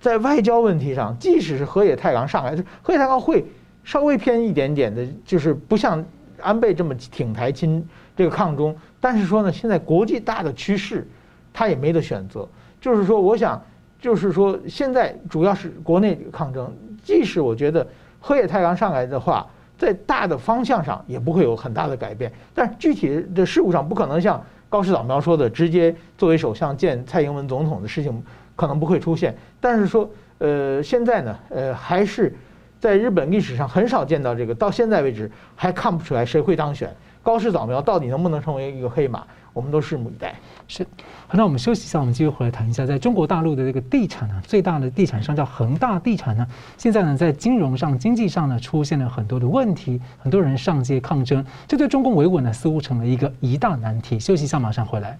在外交问题上，即使是河野太郎上来，河野太郎会稍微偏一点点的，就是不像安倍这么挺台亲这个抗中。但是说呢，现在国际大的趋势，他也没得选择。就是说，我想，就是说，现在主要是国内抗争。即使我觉得河野太郎上来的话，在大的方向上也不会有很大的改变，但具体的事务上不可能像。高市早苗说的，直接作为首相见蔡英文总统的事情可能不会出现，但是说，呃，现在呢，呃，还是在日本历史上很少见到这个，到现在为止还看不出来谁会当选。高市早苗到底能不能成为一个黑马，我们都拭目以待。是，好，那我们休息一下，我们继续回来谈一下，在中国大陆的这个地产呢，最大的地产商叫恒大地产呢，现在呢在金融上、经济上呢出现了很多的问题，很多人上街抗争，这对中共维稳呢似乎成了一个一大难题。休息一下，马上回来。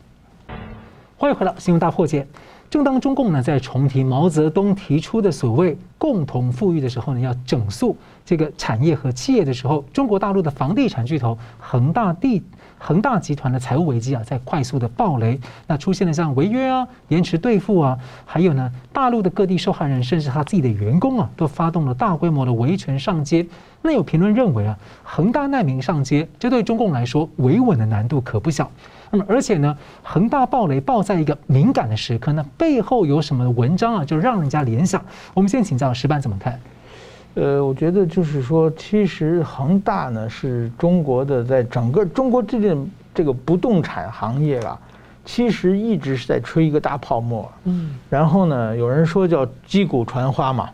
欢迎回到新闻大破解。正当中共呢在重提毛泽东提出的所谓共同富裕的时候呢，要整肃这个产业和企业的时候，中国大陆的房地产巨头恒大地。恒大集团的财务危机啊，在快速的暴雷，那出现了像违约啊、延迟兑付啊，还有呢，大陆的各地受害人，甚至他自己的员工啊，都发动了大规模的维权上街。那有评论认为啊，恒大难民上街，这对中共来说维稳的难度可不小。那么，而且呢，恒大暴雷爆在一个敏感的时刻，那背后有什么文章啊，就让人家联想。我们先请教石板怎么看？呃，我觉得就是说，其实恒大呢是中国的，在整个中国最近这个不动产行业啊，其实一直是在吹一个大泡沫。嗯。然后呢，有人说叫击鼓传花嘛，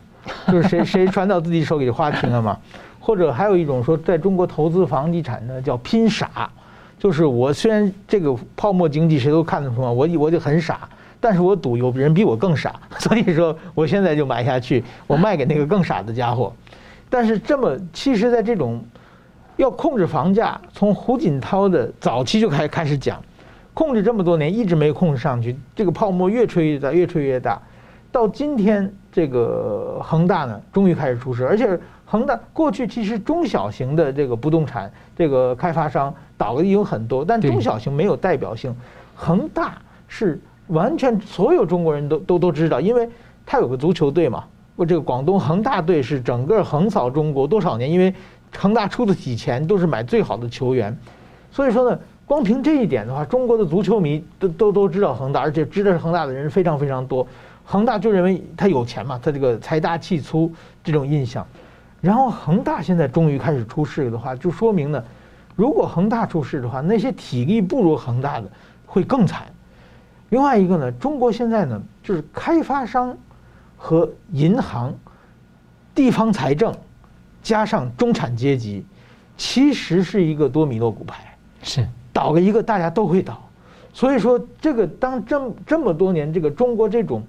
就是谁 谁传到自己手里的花停了嘛。或者还有一种说，在中国投资房地产呢叫拼傻，就是我虽然这个泡沫经济谁都看得出来，我我就很傻。但是我赌有人比我更傻，所以说我现在就买下去，我卖给那个更傻的家伙。但是这么，其实，在这种要控制房价，从胡锦涛的早期就开开始讲，控制这么多年一直没控制上去，这个泡沫越吹越大，越吹越大。到今天，这个恒大呢，终于开始出事，而且恒大过去其实中小型的这个不动产这个开发商倒的也有很多，但中小型没有代表性，恒大是。完全所有中国人都都都知道，因为他有个足球队嘛。我这个广东恒大队是整个横扫中国多少年？因为恒大出得起钱，都是买最好的球员。所以说呢，光凭这一点的话，中国的足球迷都都都知道恒大，而且知道恒大的人非常非常多。恒大就认为他有钱嘛，他这个财大气粗这种印象。然后恒大现在终于开始出事的话，就说明呢，如果恒大出事的话，那些体力不如恒大的会更惨。另外一个呢，中国现在呢，就是开发商和银行、地方财政，加上中产阶级，其实是一个多米诺骨牌，是倒个一个大家都会倒。所以说，这个当这这么多年，这个中国这种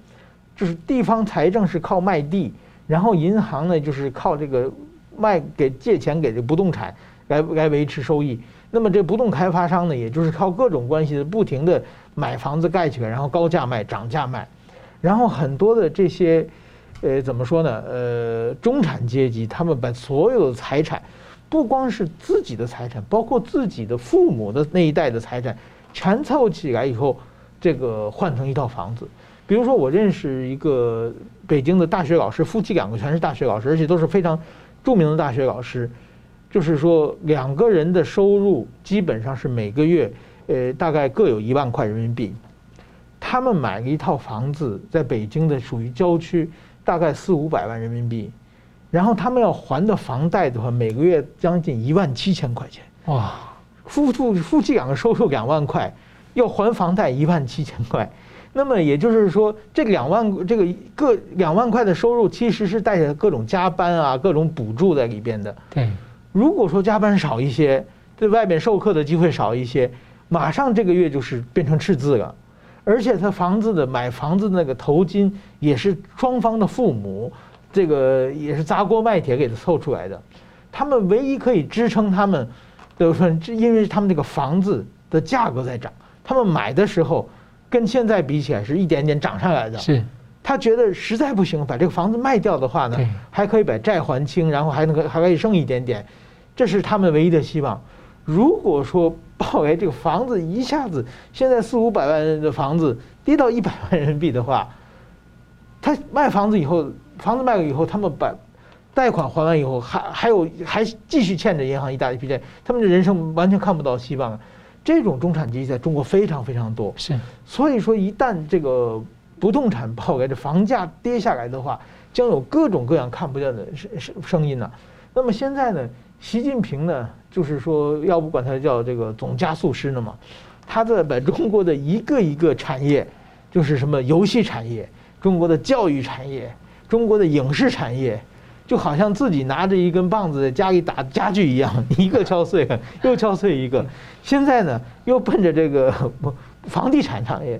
就是地方财政是靠卖地，然后银行呢就是靠这个卖给借钱给这不动产来来维持收益。那么这不动开发商呢，也就是靠各种关系的不停的买房子盖起来，然后高价卖、涨价卖，然后很多的这些，呃，怎么说呢？呃，中产阶级他们把所有的财产，不光是自己的财产，包括自己的父母的那一代的财产，全凑起来以后，这个换成一套房子。比如说，我认识一个北京的大学老师，夫妻两个全是大学老师，而且都是非常著名的大学老师。就是说，两个人的收入基本上是每个月，呃，大概各有一万块人民币。他们买了一套房子，在北京的属于郊区，大概四五百万人民币。然后他们要还的房贷的话，每个月将近一万七千块钱。哇，夫妇夫妻两个收入两万块，要还房贷一万七千块。那么也就是说，这两万这个各两万块的收入，其实是带着各种加班啊、各种补助在里边的。对。如果说加班少一些，在外面授课的机会少一些，马上这个月就是变成赤字了，而且他房子的买房子的那个头金也是双方的父母，这个也是砸锅卖铁给他凑出来的，他们唯一可以支撑他们的说，因为他们这个房子的价格在涨，他们买的时候跟现在比起来是一点点涨上来的。是。他觉得实在不行，把这个房子卖掉的话呢，还可以把债还清，然后还能还可以剩一点点。这是他们唯一的希望。如果说报来这个房子一下子现在四五百万的房子跌到一百万人民币的话，他卖房子以后，房子卖了以后，他们把贷款还完以后，还还有还继续欠着银行一大笔债，他们的人生完全看不到希望。这种中产阶级在中国非常非常多。是，所以说一旦这个不动产报来这房价跌下来的话，将有各种各样看不见的声声声音呢。那么现在呢？习近平呢，就是说，要不管他叫这个总加速师呢嘛，他在把中国的一个一个产业，就是什么游戏产业、中国的教育产业、中国的影视产业，就好像自己拿着一根棒子在家里打家具一样，一个敲碎，又敲碎一个。现在呢，又奔着这个 房地产产业，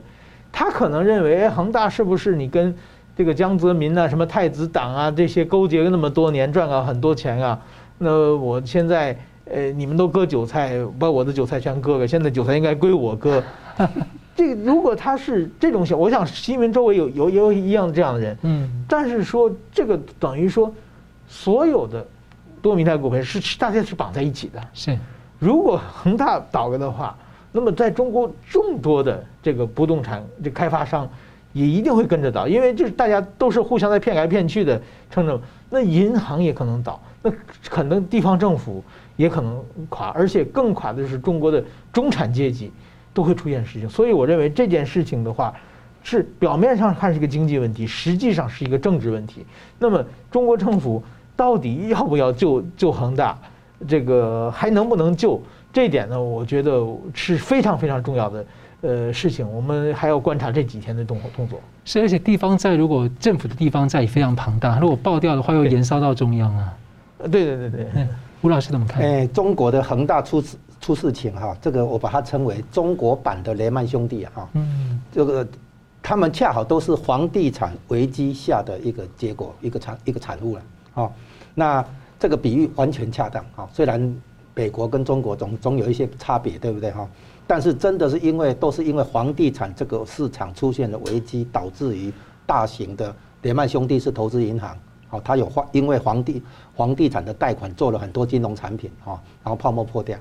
他可能认为，恒大是不是你跟这个江泽民啊、什么太子党啊这些勾结了那么多年，赚了很多钱啊？那我现在，呃，你们都割韭菜，把我的韭菜全割了。现在韭菜应该归我割。这个如果他是这种想，我想新闻周围有有也有一样这样的人。嗯。但是说这个等于说，所有的多米泰骨牌是大家是绑在一起的。是。如果恒大倒了的话，那么在中国众多的这个不动产这开发商也一定会跟着倒，因为就是大家都是互相在骗来骗去的，称着那银行也可能倒。那可能地方政府也可能垮，而且更垮的就是中国的中产阶级都会出现事情。所以我认为这件事情的话，是表面上看是一个经济问题，实际上是一个政治问题。那么中国政府到底要不要救救恒大？这个还能不能救？这一点呢，我觉得是非常非常重要的呃事情。我们还要观察这几天的动动作。是，而且地方债如果政府的地方债也非常庞大，如果爆掉的话，又延烧到中央啊。对对对对，吴老师怎么看？哎，中国的恒大出事出事情哈，这个我把它称为中国版的雷曼兄弟哈。嗯，这个他们恰好都是房地产危机下的一个结果，一个产一个产物了。好，那这个比喻完全恰当哈。虽然美国跟中国总总有一些差别，对不对哈？但是真的是因为都是因为房地产这个市场出现了危机，导致于大型的雷曼兄弟是投资银行。哦，他有房，因为房地房地产的贷款做了很多金融产品，哈，然后泡沫破掉。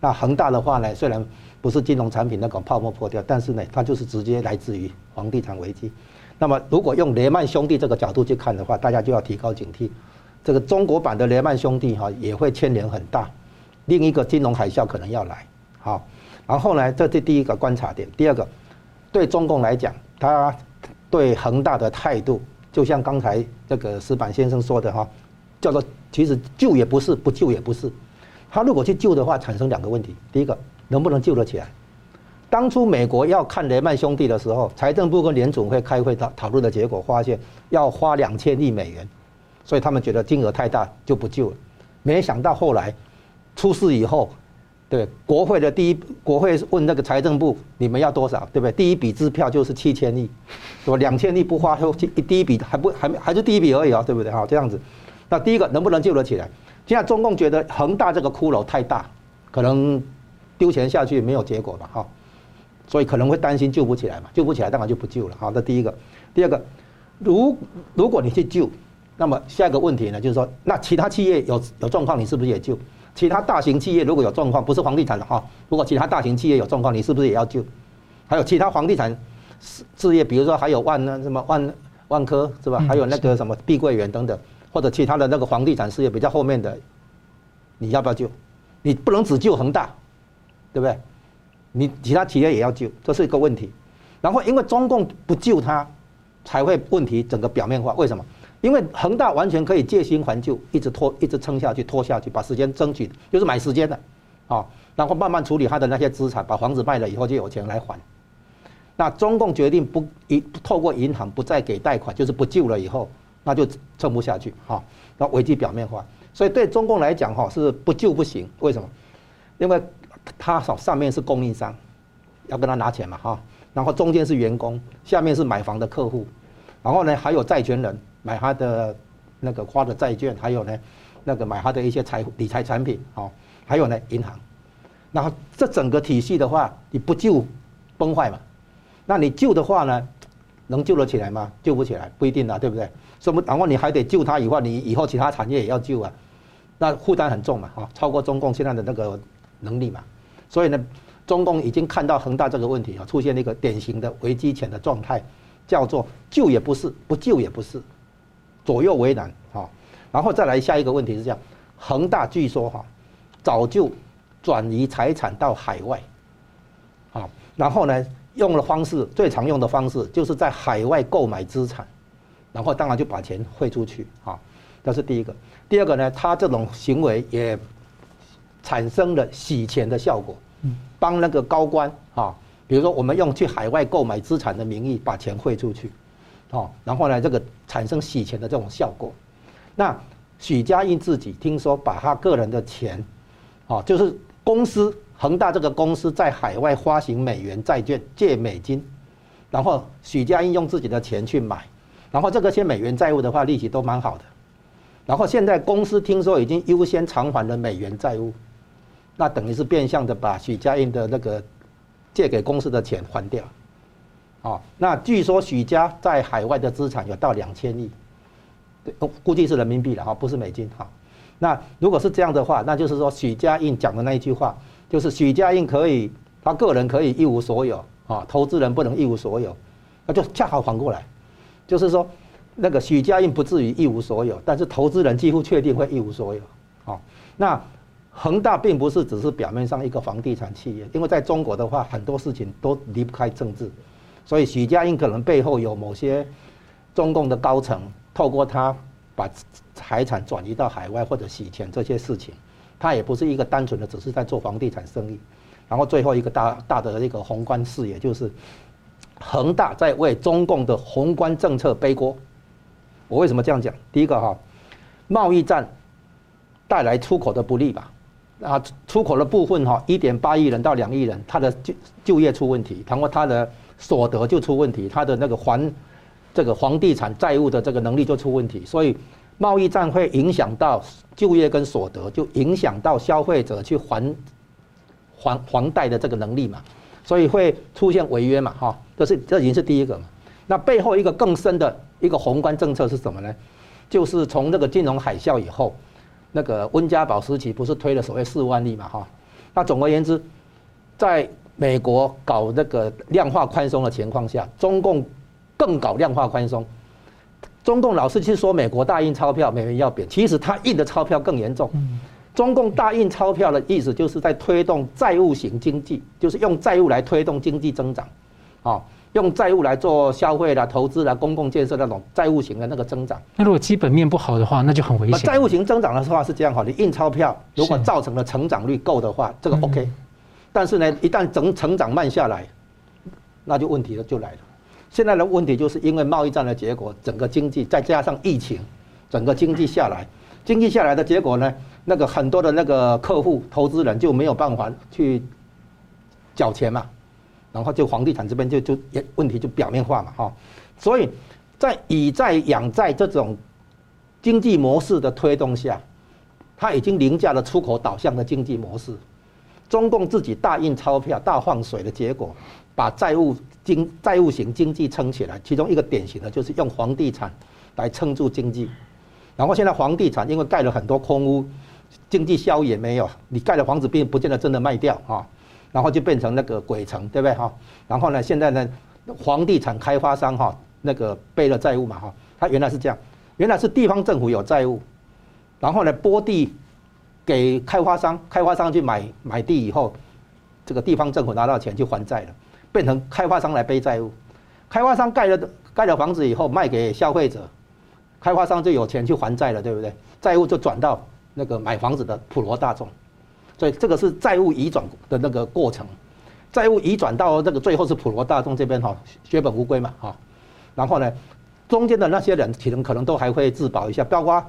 那恒大的话呢，虽然不是金融产品那个泡沫破掉，但是呢，它就是直接来自于房地产危机。那么，如果用雷曼兄弟这个角度去看的话，大家就要提高警惕。这个中国版的雷曼兄弟哈也会牵连很大，另一个金融海啸可能要来。好，然后呢，这是第一个观察点。第二个，对中共来讲，他对恒大的态度。就像刚才这个石板先生说的哈，叫做其实救也不是，不救也不是。他如果去救的话，产生两个问题：第一个，能不能救得起来？当初美国要看雷曼兄弟的时候，财政部跟联总会开会讨讨论的结果，发现要花两千亿美元，所以他们觉得金额太大就不救了。没想到后来出事以后，对，国会的第一，国会问那个财政部，你们要多少，对不对？第一笔支票就是七千亿，是吧？两千亿不花，第一笔还不还还是第一笔而已啊，对不对？好，这样子，那第一个能不能救得起来？现在中共觉得恒大这个骷髅太大，可能丢钱下去没有结果吧，哈，所以可能会担心救不起来嘛，救不起来当然就不救了，好，这第一个，第二个，如如果你去救，那么下一个问题呢，就是说，那其他企业有有状况，你是不是也救？其他大型企业如果有状况，不是房地产的哈，如果其他大型企业有状况，你是不是也要救？还有其他房地产事事业，比如说还有万呢什么万万科是吧？还有那个什么碧桂园等等，或者其他的那个房地产事业比较后面的，你要不要救？你不能只救恒大，对不对？你其他企业也要救，这是一个问题。然后因为中共不救它，才会问题整个表面化。为什么？因为恒大完全可以借新还旧，一直拖，一直撑下去，拖下去，把时间争取，就是买时间的，啊，然后慢慢处理他的那些资产，把房子卖了以后就有钱来还。那中共决定不一透过银行不再给贷款，就是不救了以后，那就撑不下去，哈，那危机表面化。所以对中共来讲，哈，是不救不行。为什么？因为他上上面是供应商，要跟他拿钱嘛，哈，然后中间是员工，下面是买房的客户，然后呢还有债权人。买他的那个花的债券，还有呢，那个买他的一些财理财产品，哦，还有呢银行，然后这整个体系的话，你不救崩坏嘛？那你救的话呢，能救得起来吗？救不起来，不一定啊，对不对？所以然后你还得救他以后，你以后其他产业也要救啊，那负担很重嘛，哈，超过中共现在的那个能力嘛。所以呢，中共已经看到恒大这个问题啊，出现了一个典型的危机前的状态，叫做救也不是，不救也不是。左右为难，哈，然后再来下一个问题是这样，恒大据说哈，早就转移财产到海外，啊，然后呢，用的方式最常用的方式就是在海外购买资产，然后当然就把钱汇出去，啊，这是第一个。第二个呢，他这种行为也产生了洗钱的效果，帮那个高官啊，比如说我们用去海外购买资产的名义把钱汇出去。哦，然后呢，这个产生洗钱的这种效果。那许家印自己听说把他个人的钱，哦，就是公司恒大这个公司在海外发行美元债券借美金，然后许家印用自己的钱去买，然后这个些美元债务的话利息都蛮好的。然后现在公司听说已经优先偿还了美元债务，那等于是变相的把许家印的那个借给公司的钱还掉。哦，那据说许家在海外的资产有到两千亿，对，估计是人民币了哈，不是美金哈。那如果是这样的话，那就是说许家印讲的那一句话，就是许家印可以，他个人可以一无所有啊，投资人不能一无所有，那就恰好反过来，就是说那个许家印不至于一无所有，但是投资人几乎确定会一无所有。啊，那恒大并不是只是表面上一个房地产企业，因为在中国的话，很多事情都离不开政治。所以许家印可能背后有某些中共的高层，透过他把财产转移到海外或者洗钱这些事情，他也不是一个单纯的只是在做房地产生意。然后最后一个大大的一个宏观视野就是，恒大在为中共的宏观政策背锅。我为什么这样讲？第一个哈，贸易战带来出口的不利吧？啊，出口的部分哈，一点八亿人到两亿人，他的就就业出问题，然后他的。所得就出问题，他的那个还这个房地产债务的这个能力就出问题，所以贸易战会影响到就业跟所得，就影响到消费者去还还还贷的这个能力嘛，所以会出现违约嘛，哈，这是这已经是第一个嘛。那背后一个更深的一个宏观政策是什么呢？就是从那个金融海啸以后，那个温家宝时期不是推了所谓四万亿嘛，哈，那总而言之，在美国搞那个量化宽松的情况下，中共更搞量化宽松。中共老是去说美国大印钞票，美元要贬，其实他印的钞票更严重。中共大印钞票的意思就是在推动债务型经济，就是用债务来推动经济增长，啊，用债务来做消费啦、投资啦、公共建设那种债务型的那个增长。那如果基本面不好的话，那就很危险。债务型增长的话是这样哈，你印钞票如果造成的成长率够的话，这个 OK。但是呢，一旦整成长慢下来，那就问题了就来了。现在的问题就是因为贸易战的结果，整个经济再加上疫情，整个经济下来，经济下来的结果呢，那个很多的那个客户、投资人就没有办法去缴钱嘛，然后就房地产这边就就也问题就表面化嘛，哈，所以在以债养债这种经济模式的推动下，它已经凌驾了出口导向的经济模式。中共自己大印钞票、大放水的结果，把债务经债务型经济撑起来。其中一个典型的就是用房地产来撑住经济。然后现在房地产因为盖了很多空屋，经济效益也没有，你盖的房子并不见得真的卖掉啊。然后就变成那个鬼城，对不对哈？然后呢，现在呢，房地产开发商哈，那个背了债务嘛哈，他原来是这样，原来是地方政府有债务，然后呢拨地给开发商，开发商去买买地以后，这个地方政府拿到钱去还债了，变成开发商来背债务，开发商盖了盖了房子以后卖给消费者，开发商就有钱去还债了，对不对？债务就转到那个买房子的普罗大众。所以这个是债务移转的那个过程，债务移转到那个最后是普罗大众这边哈，血本无归嘛哈，然后呢，中间的那些人可能可能都还会自保一下，包括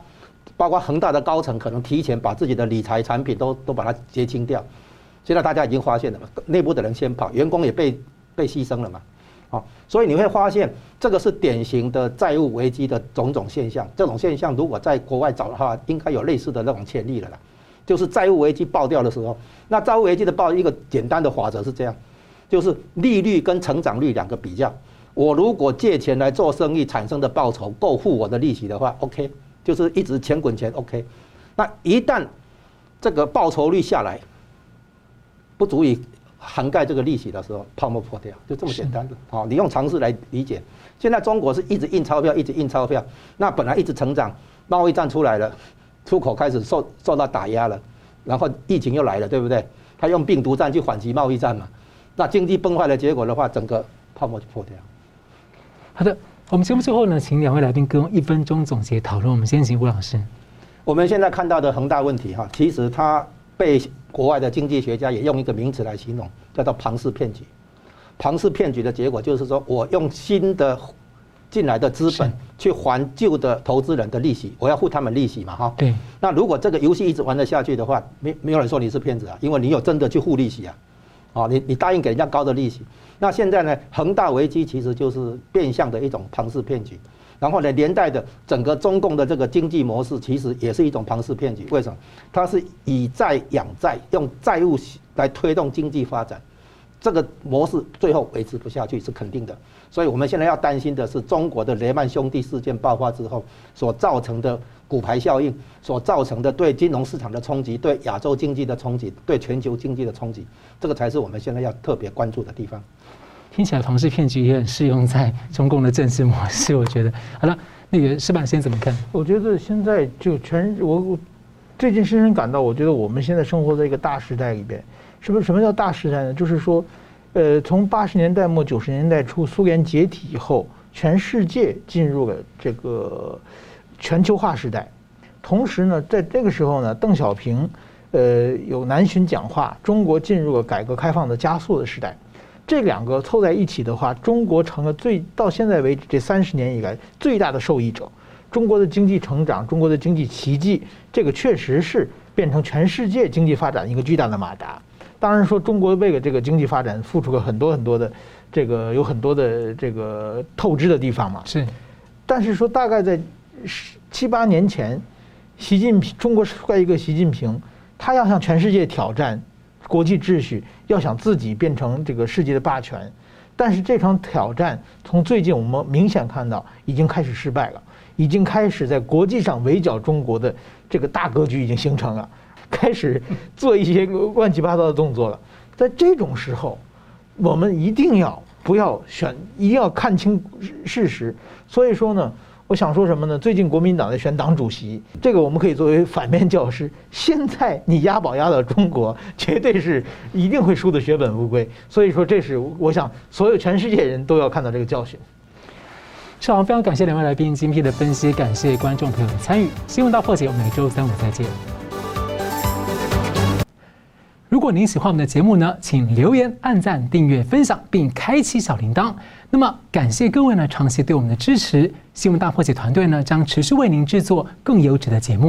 包括恒大的高层可能提前把自己的理财产品都都把它结清掉，现在大家已经发现了嘛，内部的人先跑，员工也被被牺牲了嘛，好，所以你会发现这个是典型的债务危机的种种现象，这种现象如果在国外找的话，应该有类似的那种潜力了啦。就是债务危机爆掉的时候，那债务危机的爆一个简单的法则是这样，就是利率跟成长率两个比较。我如果借钱来做生意产生的报酬够付我的利息的话，OK，就是一直钱滚钱，OK。那一旦这个报酬率下来，不足以涵盖这个利息的时候，泡沫破掉，就这么简单的。好，你用常识来理解。现在中国是一直印钞票，一直印钞票，那本来一直成长，贸易战出来了。出口开始受受到打压了，然后疫情又来了，对不对？他用病毒战去反击贸易战嘛，那经济崩坏的结果的话，整个泡沫就破掉。好的，我们节目最后呢，请两位来宾跟一分钟总结讨论。我们先请吴老师。我们现在看到的恒大问题哈，其实它被国外的经济学家也用一个名词来形容，叫做庞氏骗局。庞氏骗局的结果就是说我用新的。进来的资本去还旧的投资人的利息，我要付他们利息嘛，哈。对。那如果这个游戏一直玩得下去的话，没没有人说你是骗子啊，因为你有真的去付利息啊，啊，你你答应给人家高的利息。那现在呢，恒大危机其实就是变相的一种庞氏骗局，然后呢，连带的整个中共的这个经济模式其实也是一种庞氏骗局。为什么？它是以债养债，用债务来推动经济发展。这个模式最后维持不下去是肯定的，所以我们现在要担心的是中国的雷曼兄弟事件爆发之后所造成的骨牌效应，所造成的对金融市场的冲击、对亚洲经济的冲击、对全球经济的冲击，这个才是我们现在要特别关注的地方。听起来庞氏骗局也很适用在中共的政治模式，我觉得。好了，那个石板先生怎么看？我觉得现在就全我我最近深深感到，我觉得我们现在生活在一个大时代里边。是不是什么叫大时代呢？就是说，呃，从八十年代末九十年代初苏联解体以后，全世界进入了这个全球化时代。同时呢，在这个时候呢，邓小平呃有南巡讲话，中国进入了改革开放的加速的时代。这两个凑在一起的话，中国成了最到现在为止这三十年以来最大的受益者。中国的经济成长，中国的经济奇迹，这个确实是变成全世界经济发展一个巨大的马达。当然说，中国为了这个经济发展付出了很多很多的，这个有很多的这个透支的地方嘛。是，但是说大概在十七八年前，习近平中国出来一个习近平，他要向全世界挑战国际秩序，要想自己变成这个世界的霸权。但是这场挑战从最近我们明显看到已经开始失败了，已经开始在国际上围剿中国的这个大格局已经形成了。开始做一些乱七八糟的动作了，在这种时候，我们一定要不要选，一定要看清事实。所以说呢，我想说什么呢？最近国民党在选党主席，这个我们可以作为反面教师。现在你押宝押到中国，绝对是一定会输得血本无归。所以说，这是我想所有全世界人都要看到这个教训。是好，非常感谢两位来宾精辟的分析，感谢观众朋友的参与。新闻大破解，我们每周三五再见。如果您喜欢我们的节目呢，请留言、按赞、订阅、分享，并开启小铃铛。那么，感谢各位呢长期对我们的支持。新闻大破解团队呢将持续为您制作更优质的节目。